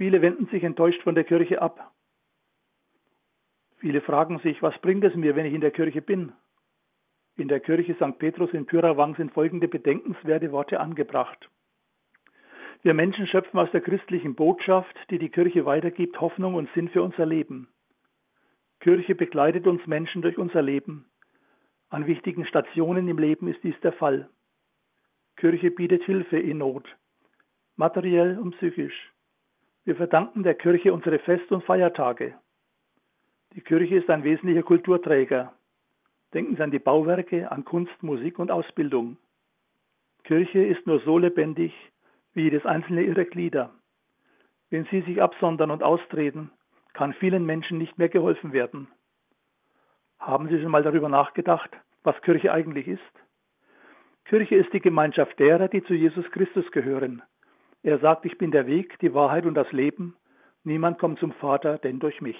Viele wenden sich enttäuscht von der Kirche ab. Viele fragen sich, was bringt es mir, wenn ich in der Kirche bin? In der Kirche St. Petrus in Pyrawang sind folgende bedenkenswerte Worte angebracht. Wir Menschen schöpfen aus der christlichen Botschaft, die die Kirche weitergibt, Hoffnung und Sinn für unser Leben. Kirche begleitet uns Menschen durch unser Leben. An wichtigen Stationen im Leben ist dies der Fall. Kirche bietet Hilfe in Not, materiell und psychisch. Wir verdanken der Kirche unsere Fest- und Feiertage. Die Kirche ist ein wesentlicher Kulturträger. Denken Sie an die Bauwerke, an Kunst, Musik und Ausbildung. Kirche ist nur so lebendig wie jedes einzelne ihrer Glieder. Wenn sie sich absondern und austreten, kann vielen Menschen nicht mehr geholfen werden. Haben Sie schon mal darüber nachgedacht, was Kirche eigentlich ist? Kirche ist die Gemeinschaft derer, die zu Jesus Christus gehören. Er sagt, ich bin der Weg, die Wahrheit und das Leben. Niemand kommt zum Vater, denn durch mich.